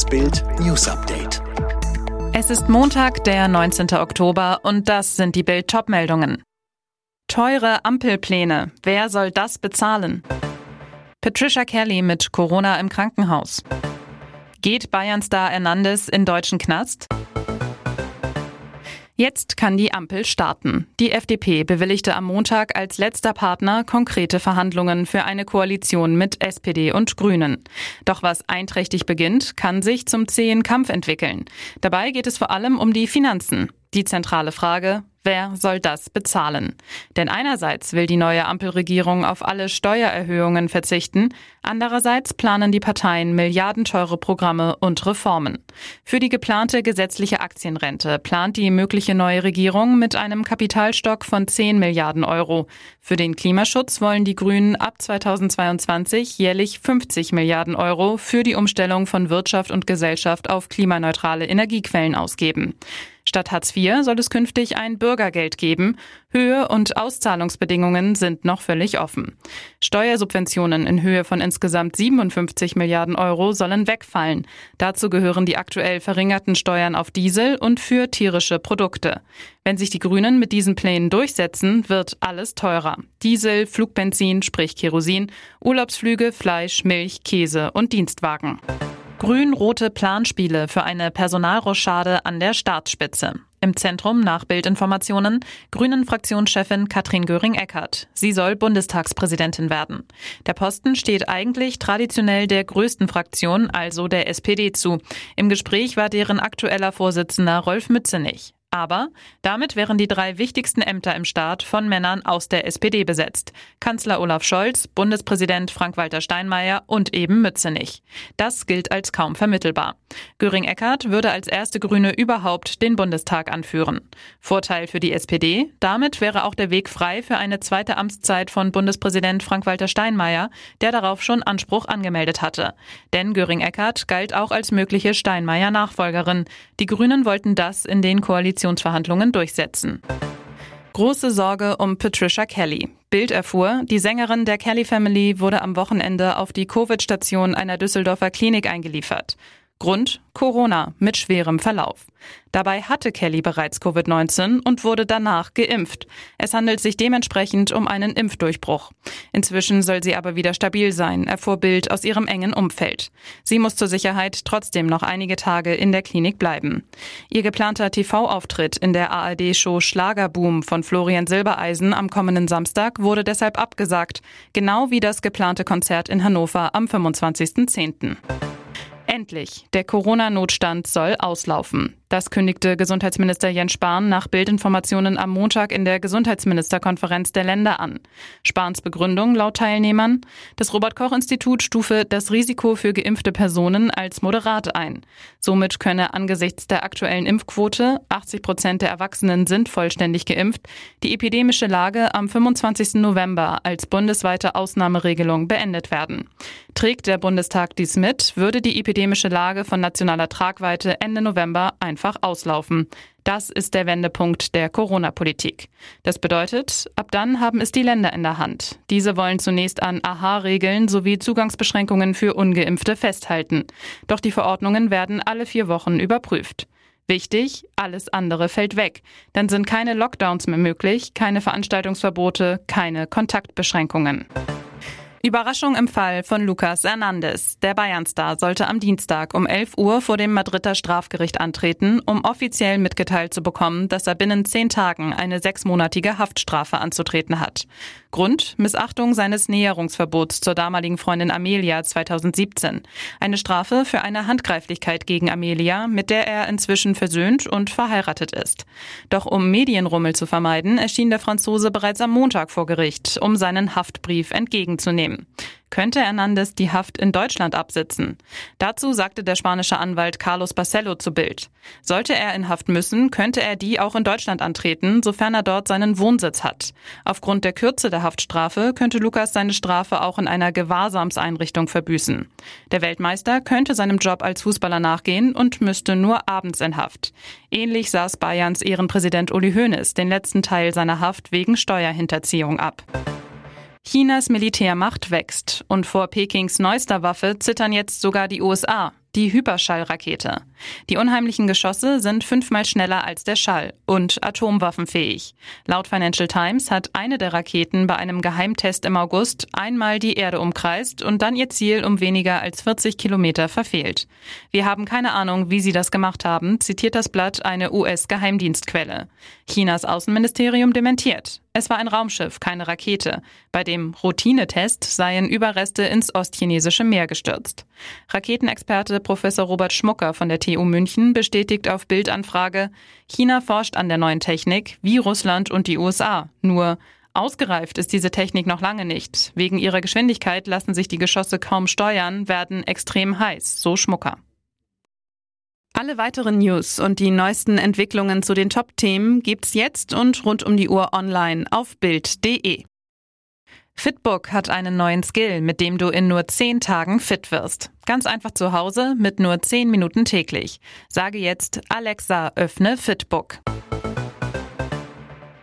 Das Bild News Update. Es ist Montag, der 19. Oktober und das sind die Bild meldungen Teure Ampelpläne. Wer soll das bezahlen? Patricia Kelly mit Corona im Krankenhaus. Geht Bayern-Star Hernandez in deutschen Knast? Jetzt kann die Ampel starten. Die FDP bewilligte am Montag als letzter Partner konkrete Verhandlungen für eine Koalition mit SPD und Grünen. Doch was einträchtig beginnt, kann sich zum zähen Kampf entwickeln. Dabei geht es vor allem um die Finanzen. Die zentrale Frage, Wer soll das bezahlen? Denn einerseits will die neue Ampelregierung auf alle Steuererhöhungen verzichten, andererseits planen die Parteien milliardenteure Programme und Reformen. Für die geplante gesetzliche Aktienrente plant die mögliche neue Regierung mit einem Kapitalstock von 10 Milliarden Euro. Für den Klimaschutz wollen die Grünen ab 2022 jährlich 50 Milliarden Euro für die Umstellung von Wirtschaft und Gesellschaft auf klimaneutrale Energiequellen ausgeben. Statt Hartz IV soll es künftig ein Bürgergeld geben. Höhe und Auszahlungsbedingungen sind noch völlig offen. Steuersubventionen in Höhe von insgesamt 57 Milliarden Euro sollen wegfallen. Dazu gehören die aktuell verringerten Steuern auf Diesel und für tierische Produkte. Wenn sich die Grünen mit diesen Plänen durchsetzen, wird alles teurer. Diesel, Flugbenzin, sprich Kerosin, Urlaubsflüge, Fleisch, Milch, Käse und Dienstwagen. Grün-rote Planspiele für eine Personalrochade an der Staatsspitze. Im Zentrum nach Bildinformationen Grünen Fraktionschefin Katrin Göring-Eckardt. Sie soll Bundestagspräsidentin werden. Der Posten steht eigentlich traditionell der größten Fraktion, also der SPD, zu. Im Gespräch war deren aktueller Vorsitzender Rolf Mützenich. Aber damit wären die drei wichtigsten Ämter im Staat von Männern aus der SPD besetzt. Kanzler Olaf Scholz, Bundespräsident Frank-Walter Steinmeier und eben Mützenich. Das gilt als kaum vermittelbar. Göring-Eckardt würde als erste Grüne überhaupt den Bundestag anführen. Vorteil für die SPD, damit wäre auch der Weg frei für eine zweite Amtszeit von Bundespräsident Frank-Walter Steinmeier, der darauf schon Anspruch angemeldet hatte. Denn Göring-Eckardt galt auch als mögliche Steinmeier-Nachfolgerin. Die Grünen wollten das in den Koalitionen Koalitionsverhandlungen durchsetzen. Große Sorge um Patricia Kelly. Bild erfuhr, die Sängerin der Kelly Family wurde am Wochenende auf die Covid-Station einer Düsseldorfer Klinik eingeliefert. Grund Corona mit schwerem Verlauf. Dabei hatte Kelly bereits Covid-19 und wurde danach geimpft. Es handelt sich dementsprechend um einen Impfdurchbruch. Inzwischen soll sie aber wieder stabil sein, erfuhr Bild aus ihrem engen Umfeld. Sie muss zur Sicherheit trotzdem noch einige Tage in der Klinik bleiben. Ihr geplanter TV-Auftritt in der ARD-Show Schlagerboom von Florian Silbereisen am kommenden Samstag wurde deshalb abgesagt, genau wie das geplante Konzert in Hannover am 25.10. Endlich, der Corona-Notstand soll auslaufen. Das kündigte Gesundheitsminister Jens Spahn nach Bildinformationen am Montag in der Gesundheitsministerkonferenz der Länder an. Spahns Begründung laut Teilnehmern, das Robert-Koch-Institut stufe das Risiko für geimpfte Personen als moderat ein. Somit könne angesichts der aktuellen Impfquote, 80 Prozent der Erwachsenen sind vollständig geimpft, die epidemische Lage am 25. November als bundesweite Ausnahmeregelung beendet werden. Trägt der Bundestag dies mit, würde die epidemische Lage von nationaler Tragweite Ende November einfach einfach auslaufen. Das ist der Wendepunkt der Corona-Politik. Das bedeutet, ab dann haben es die Länder in der Hand. Diese wollen zunächst an AHA-Regeln sowie Zugangsbeschränkungen für ungeimpfte festhalten. Doch die Verordnungen werden alle vier Wochen überprüft. Wichtig, alles andere fällt weg. Dann sind keine Lockdowns mehr möglich, keine Veranstaltungsverbote, keine Kontaktbeschränkungen. Überraschung im Fall von Lucas Hernandez. Der Bayernstar sollte am Dienstag um 11 Uhr vor dem Madrider Strafgericht antreten, um offiziell mitgeteilt zu bekommen, dass er binnen zehn Tagen eine sechsmonatige Haftstrafe anzutreten hat. Grund Missachtung seines Näherungsverbots zur damaligen Freundin Amelia 2017. Eine Strafe für eine Handgreiflichkeit gegen Amelia, mit der er inzwischen versöhnt und verheiratet ist. Doch um Medienrummel zu vermeiden, erschien der Franzose bereits am Montag vor Gericht, um seinen Haftbrief entgegenzunehmen könnte Hernandez die Haft in Deutschland absitzen. Dazu sagte der spanische Anwalt Carlos Barcelo zu Bild. Sollte er in Haft müssen, könnte er die auch in Deutschland antreten, sofern er dort seinen Wohnsitz hat. Aufgrund der Kürze der Haftstrafe könnte Lukas seine Strafe auch in einer Gewahrsamseinrichtung verbüßen. Der Weltmeister könnte seinem Job als Fußballer nachgehen und müsste nur abends in Haft. Ähnlich saß Bayerns Ehrenpräsident Uli Hoeneß den letzten Teil seiner Haft wegen Steuerhinterziehung ab. Chinas Militärmacht wächst und vor Pekings neuester Waffe zittern jetzt sogar die USA. Die Hyperschallrakete. Die unheimlichen Geschosse sind fünfmal schneller als der Schall und atomwaffenfähig. Laut Financial Times hat eine der Raketen bei einem Geheimtest im August einmal die Erde umkreist und dann ihr Ziel um weniger als 40 Kilometer verfehlt. Wir haben keine Ahnung, wie sie das gemacht haben, zitiert das Blatt eine US-Geheimdienstquelle. Chinas Außenministerium dementiert. Es war ein Raumschiff, keine Rakete. Bei dem Routinetest seien Überreste ins ostchinesische Meer gestürzt. Raketenexperte Professor Robert Schmucker von der TU München bestätigt auf Bildanfrage, China forscht an der neuen Technik, wie Russland und die USA. Nur Ausgereift ist diese Technik noch lange nicht. Wegen ihrer Geschwindigkeit lassen sich die Geschosse kaum steuern, werden extrem heiß, so Schmucker. Alle weiteren News und die neuesten Entwicklungen zu den Top-Themen gibt's jetzt und rund um die Uhr online auf Bild.de. Fitbook hat einen neuen Skill, mit dem du in nur 10 Tagen fit wirst. Ganz einfach zu Hause mit nur 10 Minuten täglich. Sage jetzt Alexa, öffne Fitbook.